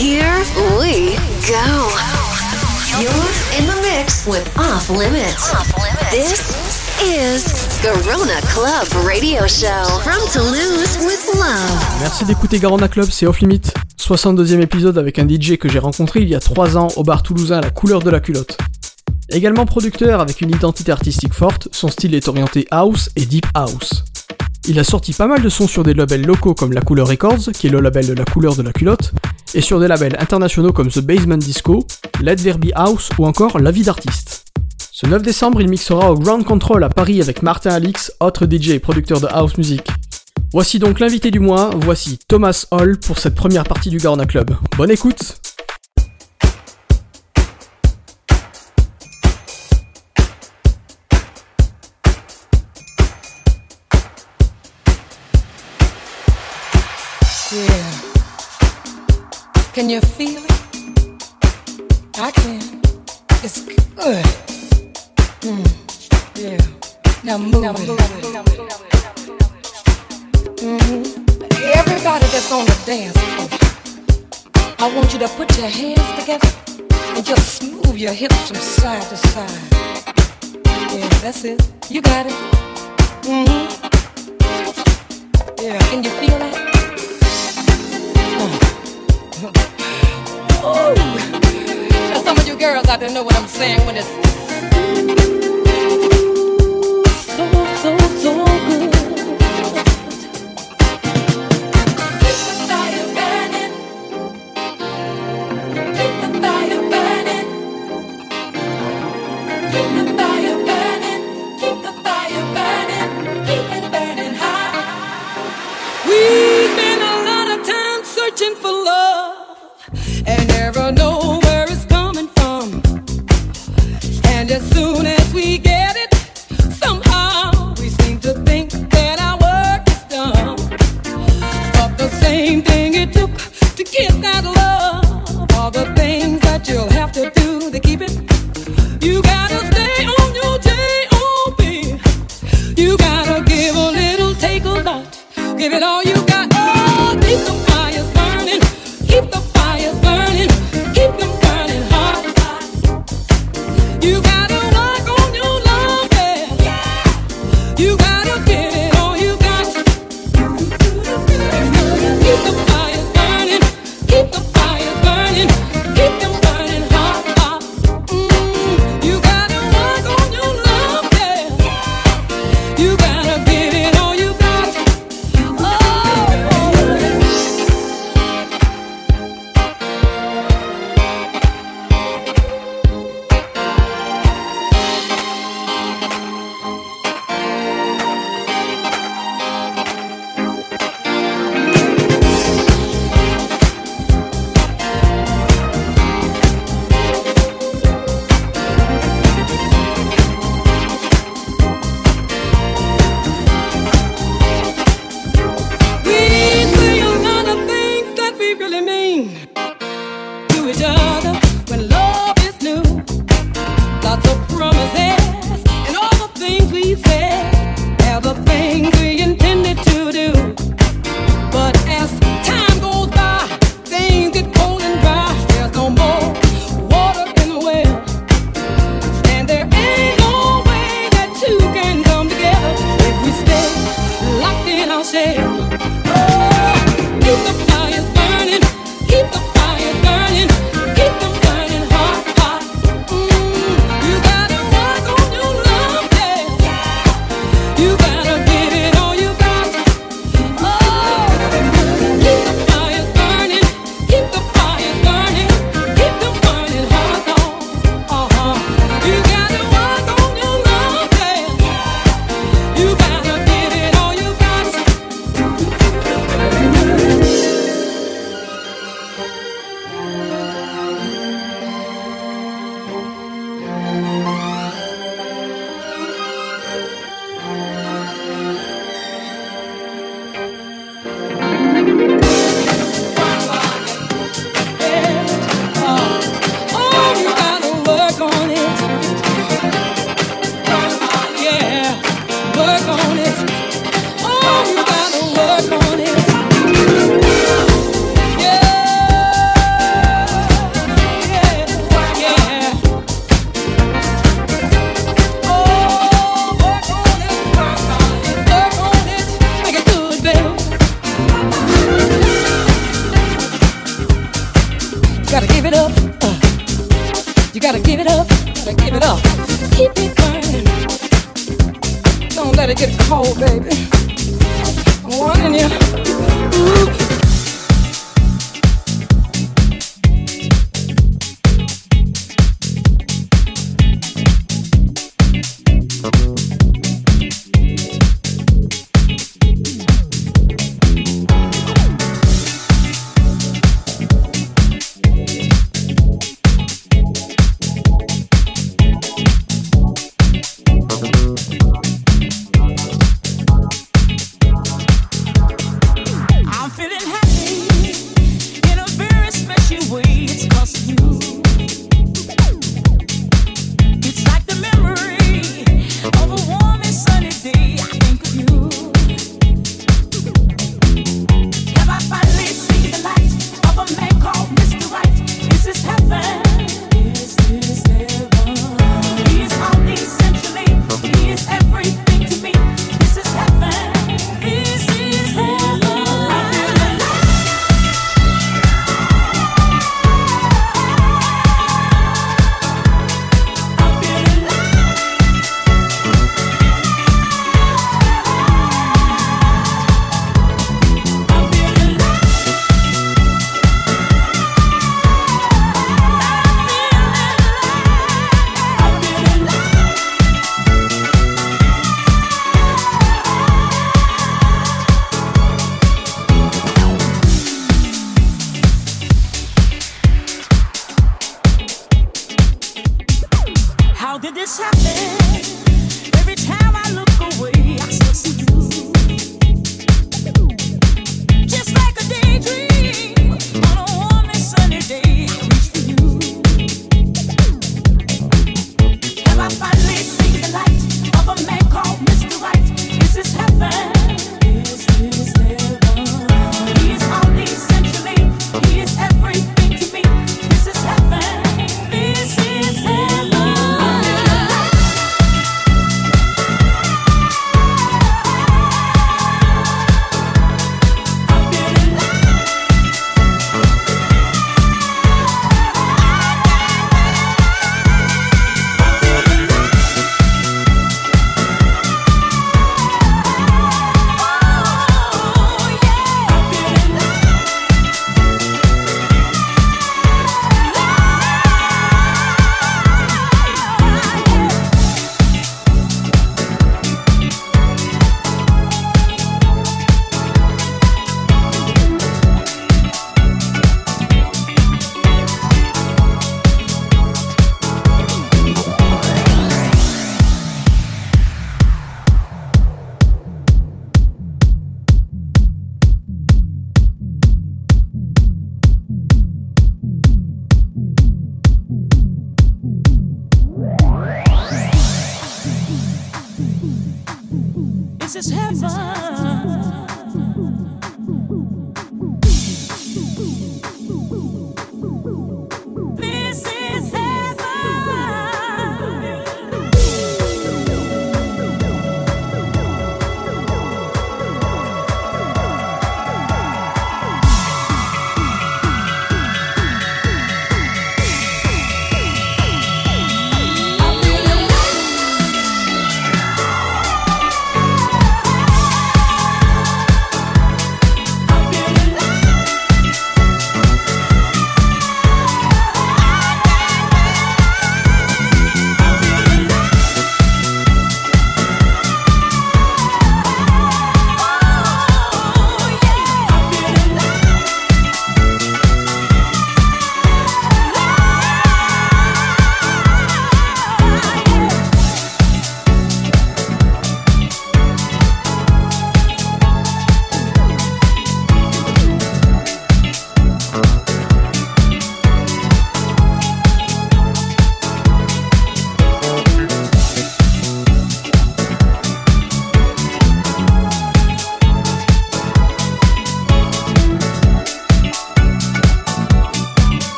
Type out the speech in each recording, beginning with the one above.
Here we go. You're in the mix with Off Limits. This is Garona Club Radio Show from Toulouse with love. Merci d'écouter Garona Club, c'est Off Limit. 62e épisode avec un DJ que j'ai rencontré il y a 3 ans au bar toulousain La Couleur de la Culotte. Également producteur avec une identité artistique forte, son style est orienté house et deep house. Il a sorti pas mal de sons sur des labels locaux comme La Couleur Records, qui est le label de la couleur de la culotte, et sur des labels internationaux comme The Basement Disco, Let Verbi House ou encore La Vie d'artiste. Ce 9 décembre, il mixera au Ground Control à Paris avec Martin Alix, autre DJ et producteur de house music. Voici donc l'invité du mois, voici Thomas Hall pour cette première partie du Garna Club. Bonne écoute Can you feel it? I can. It's good. Mm. Yeah. Now move now it. Mm-hmm. Everybody that's on the dance floor, I want you to put your hands together and just move your hips from side to side. Yeah, that's it. You got it. Mm-hmm. Yeah, can you feel that? Now some of you girls out there know what I'm saying when it's so, so, so good. Keep the fire burning. Keep the fire burning. Keep the fire burning. Keep the fire burning. Keep it burning high. We spend a lot of time searching for love and never know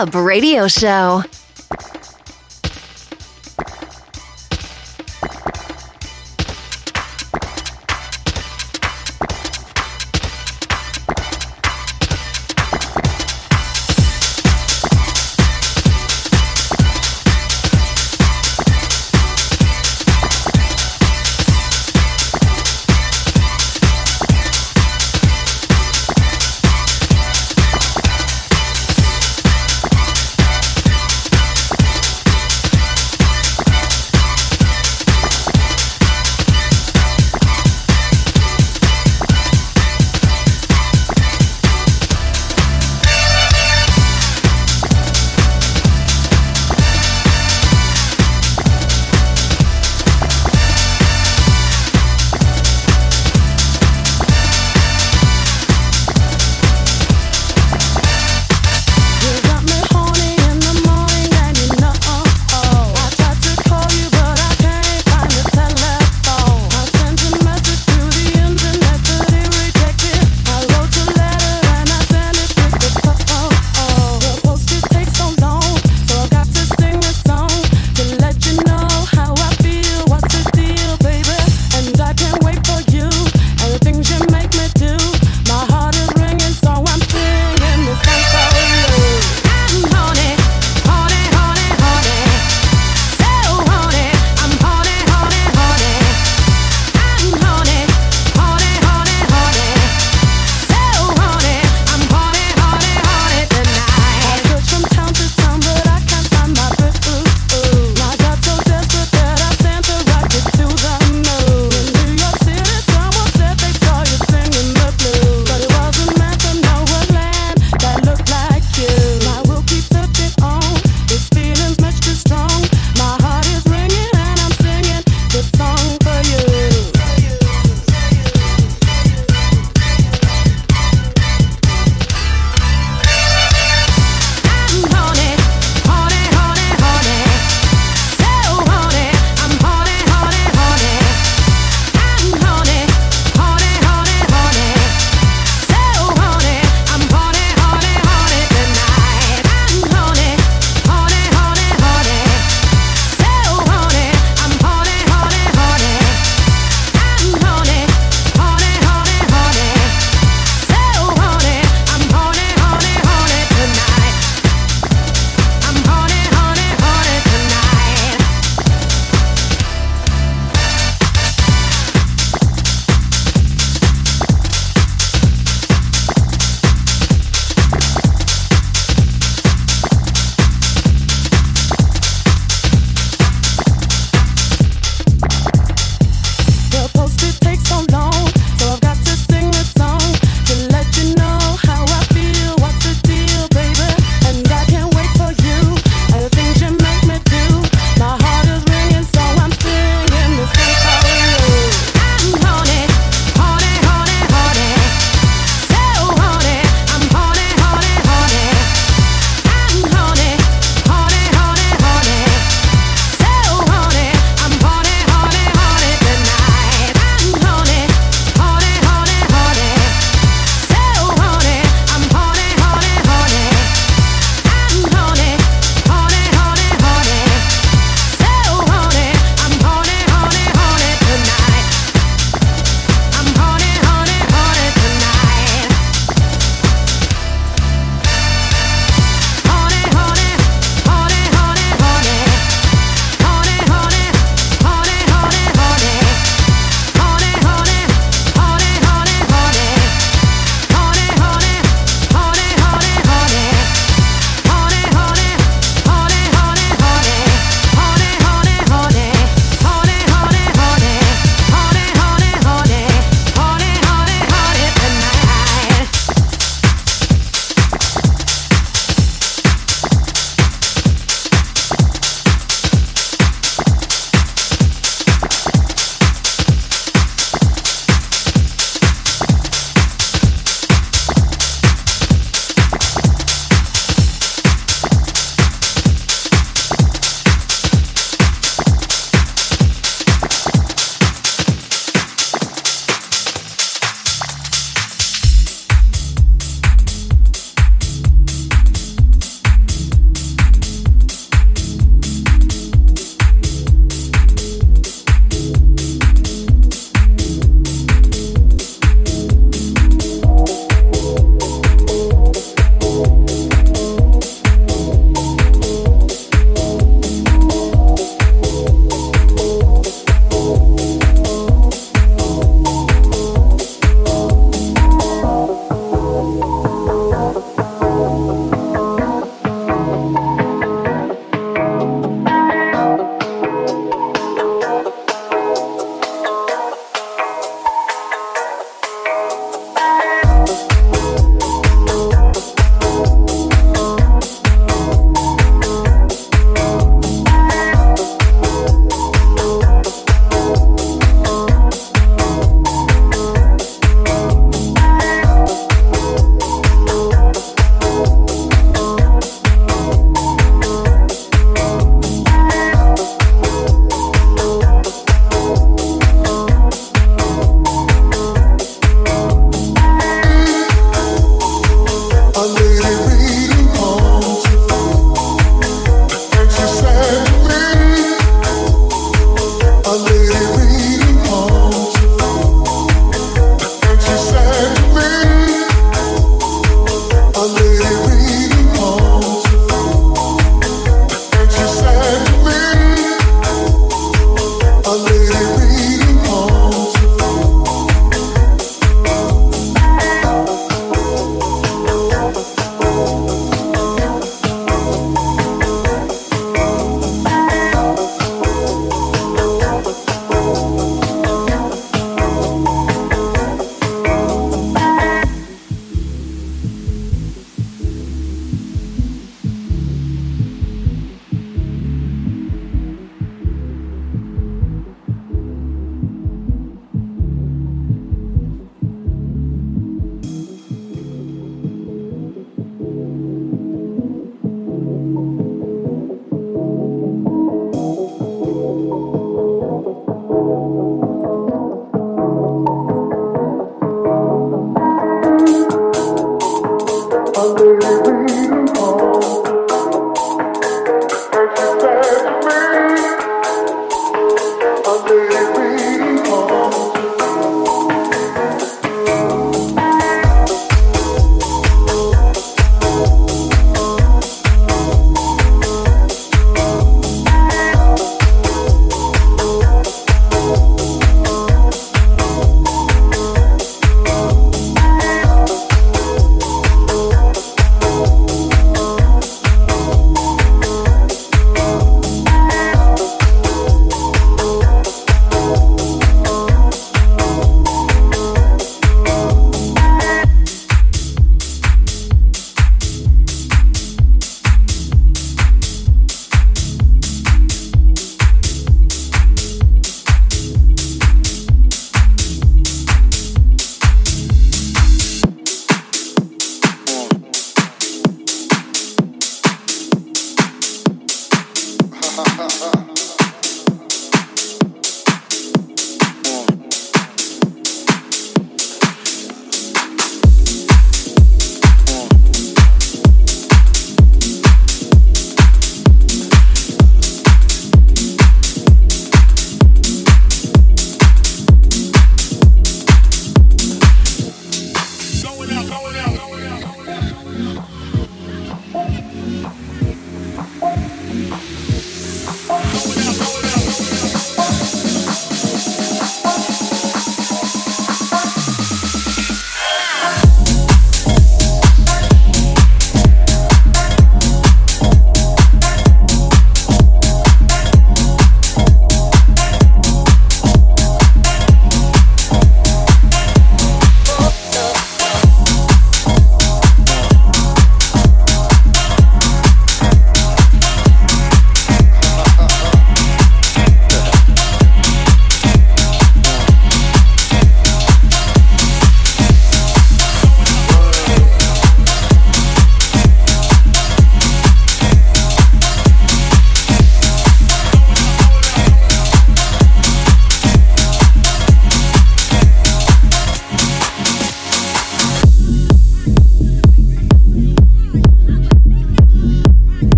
Club Radio Show.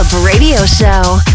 Club Radio Show.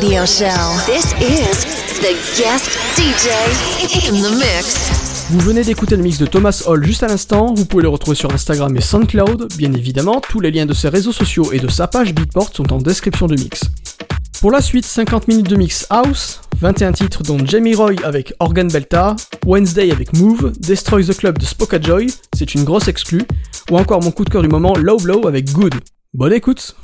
This is the guest DJ in the mix. Vous venez d'écouter le mix de Thomas Hall juste à l'instant, vous pouvez le retrouver sur Instagram et SoundCloud, bien évidemment, tous les liens de ses réseaux sociaux et de sa page Beatport sont en description de mix. Pour la suite, 50 minutes de mix house, 21 titres dont Jamie Roy avec Organ Belta, Wednesday avec Move, Destroy the Club de Spoka Joy, c'est une grosse exclue, ou encore mon coup de cœur du moment Low Blow avec Good. Bonne écoute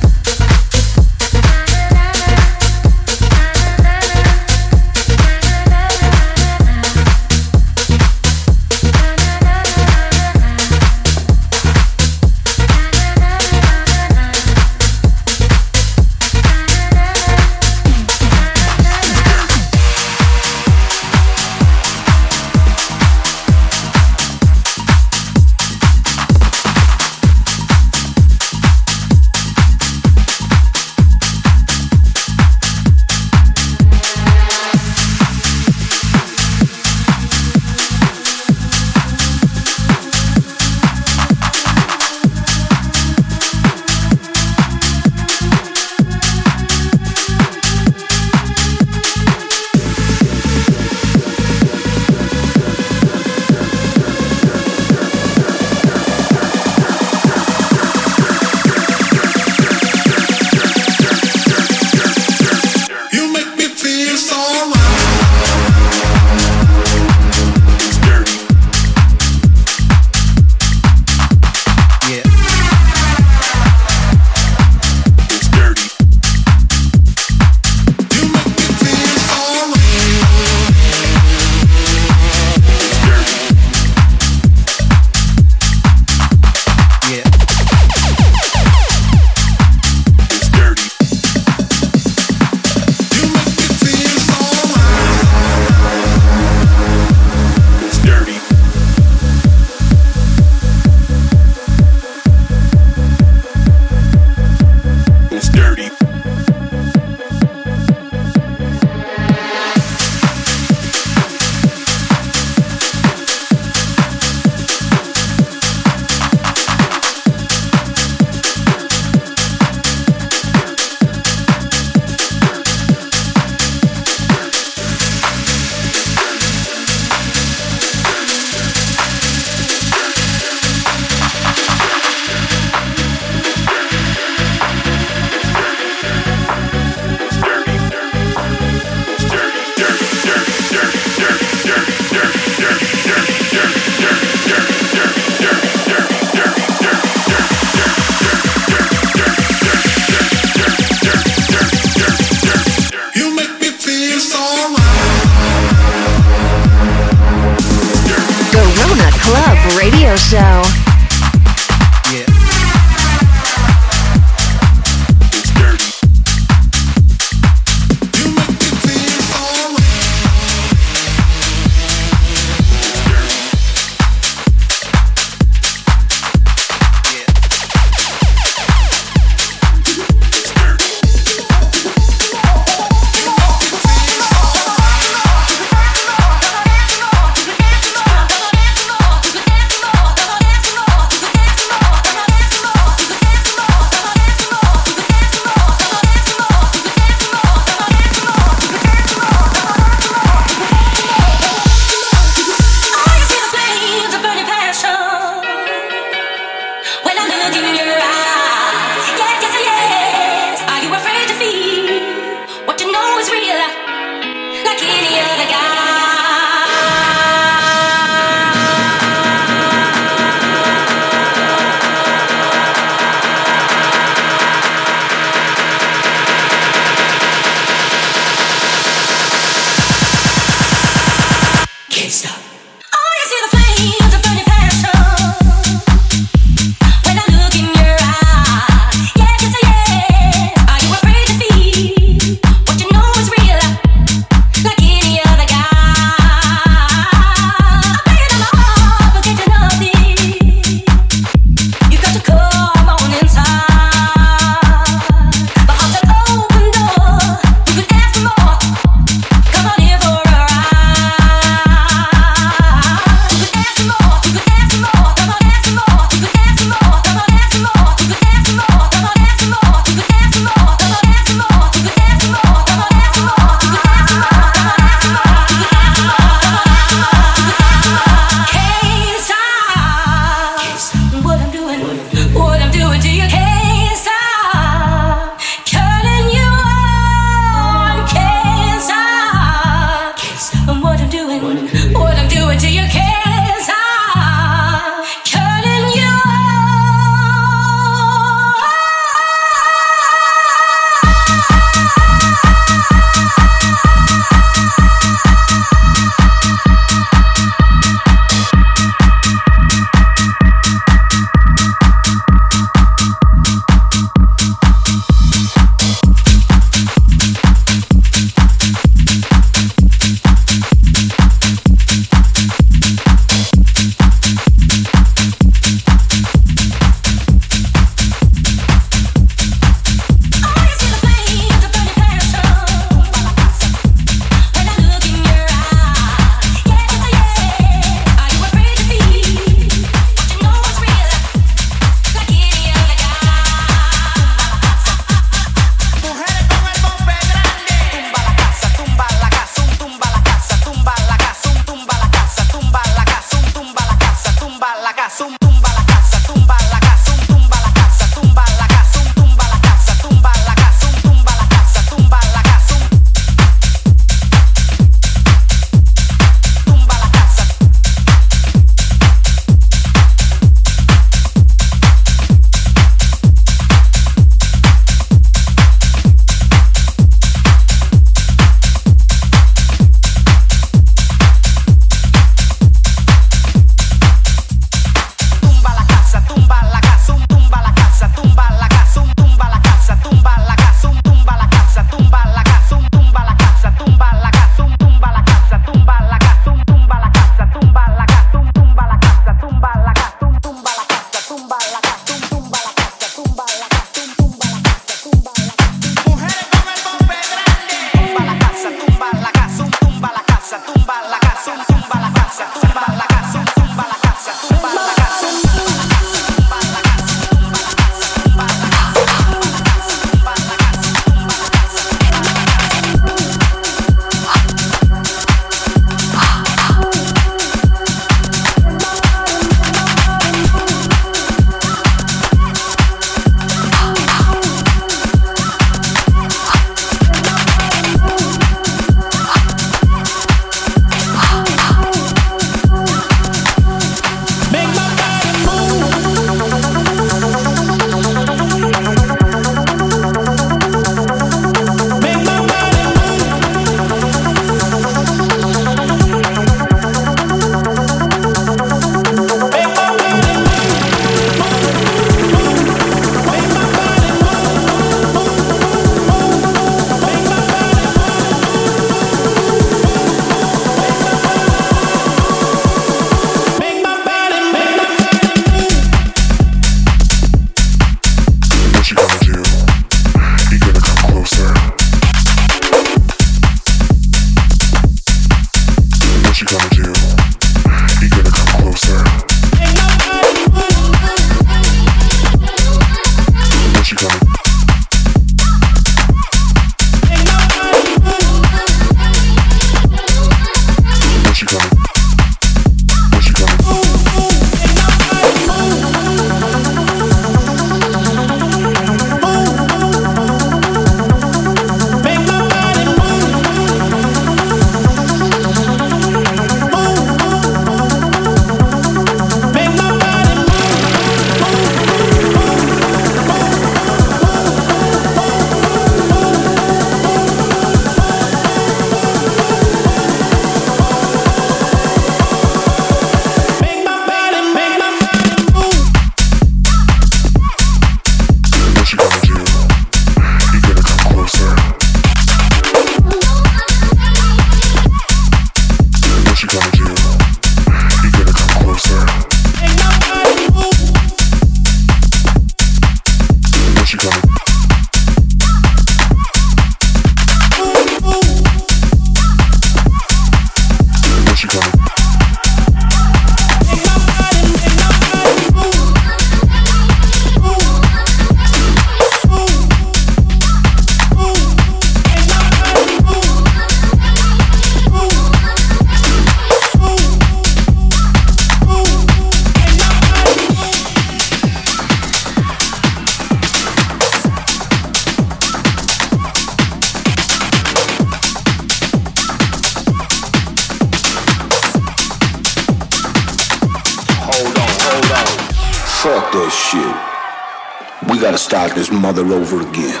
mother over again.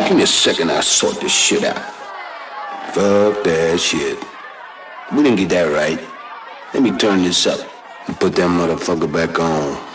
Give me a second, I'll sort this shit out. Fuck that shit. We didn't get that right. Let me turn this up and put that motherfucker back on.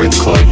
Poets Club.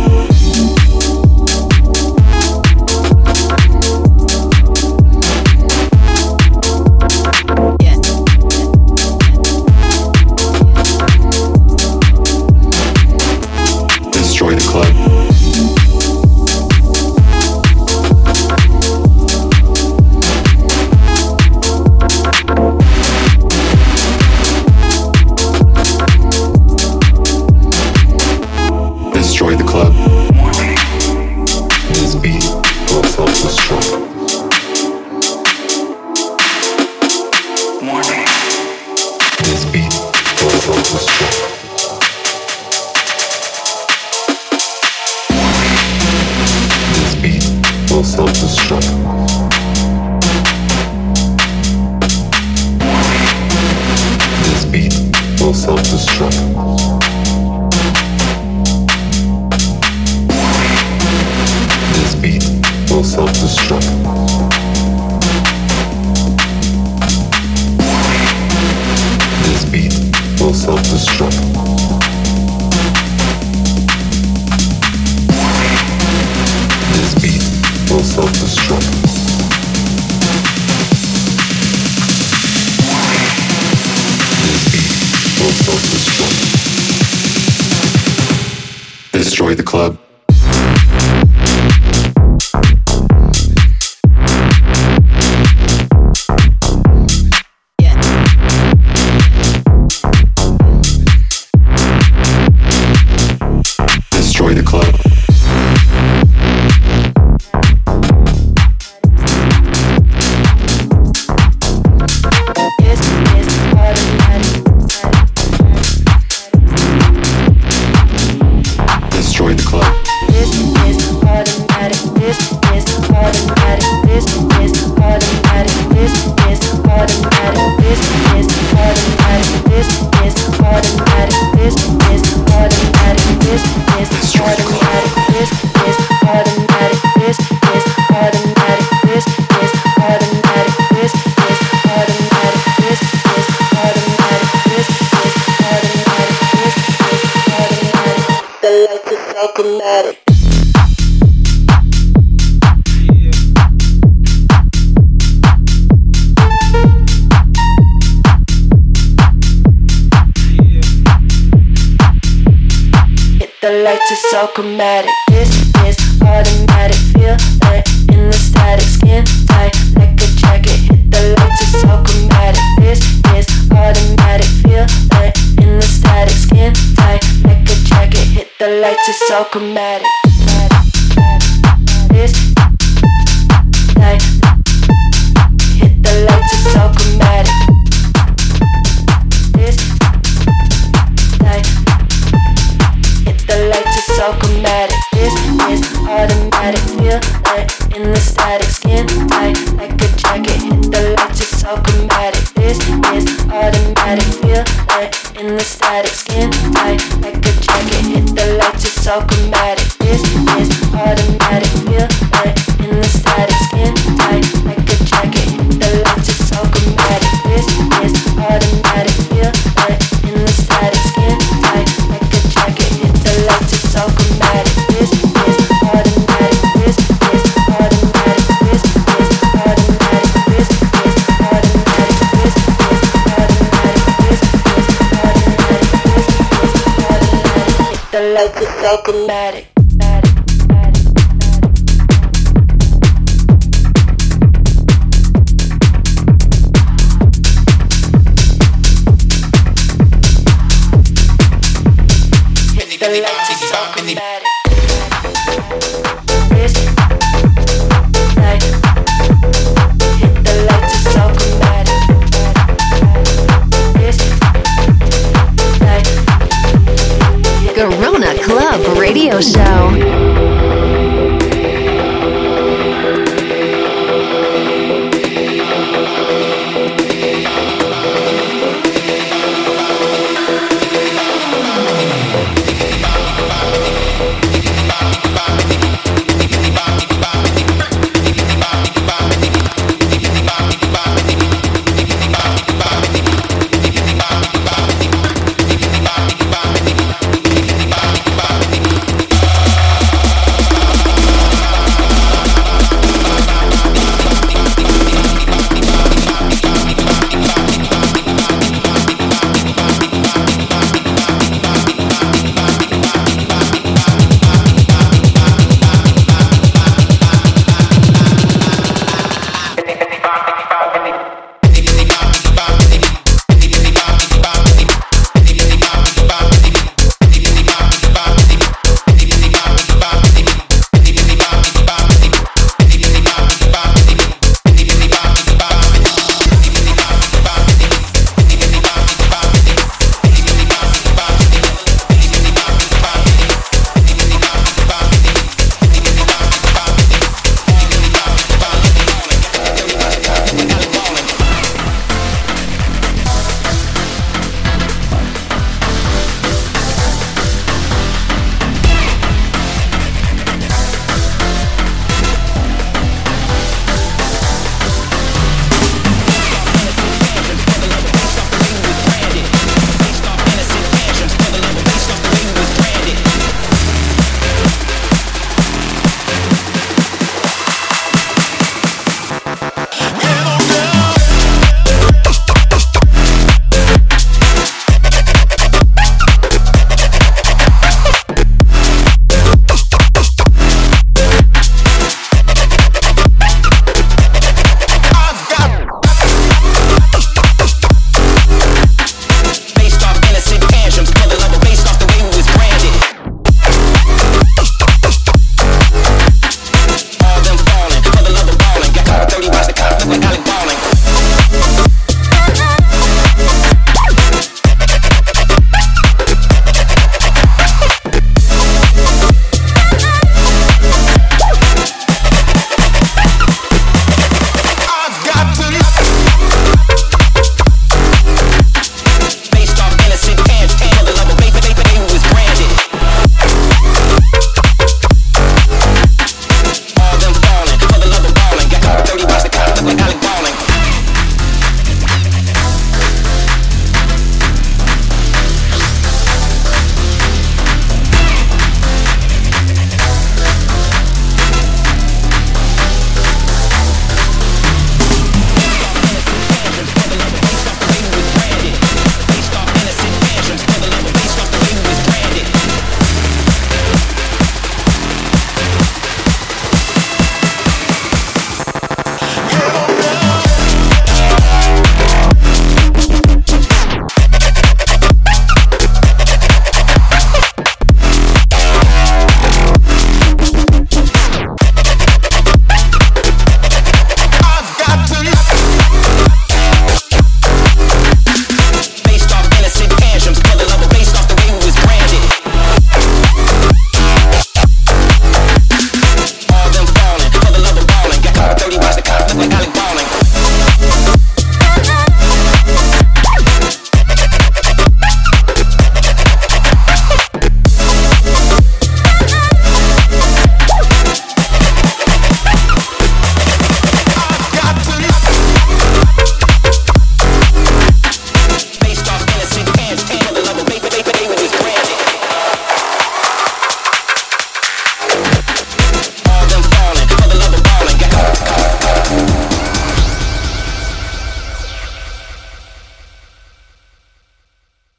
the lights are so chromatic. This night, hit the lights are so. This night, hit the lights are so. This is automatic, feel like in the static, skin tight like a jacket. Hit the lights are so chromatic. This is automatic, feel like in the static lights, Lights, it's so Club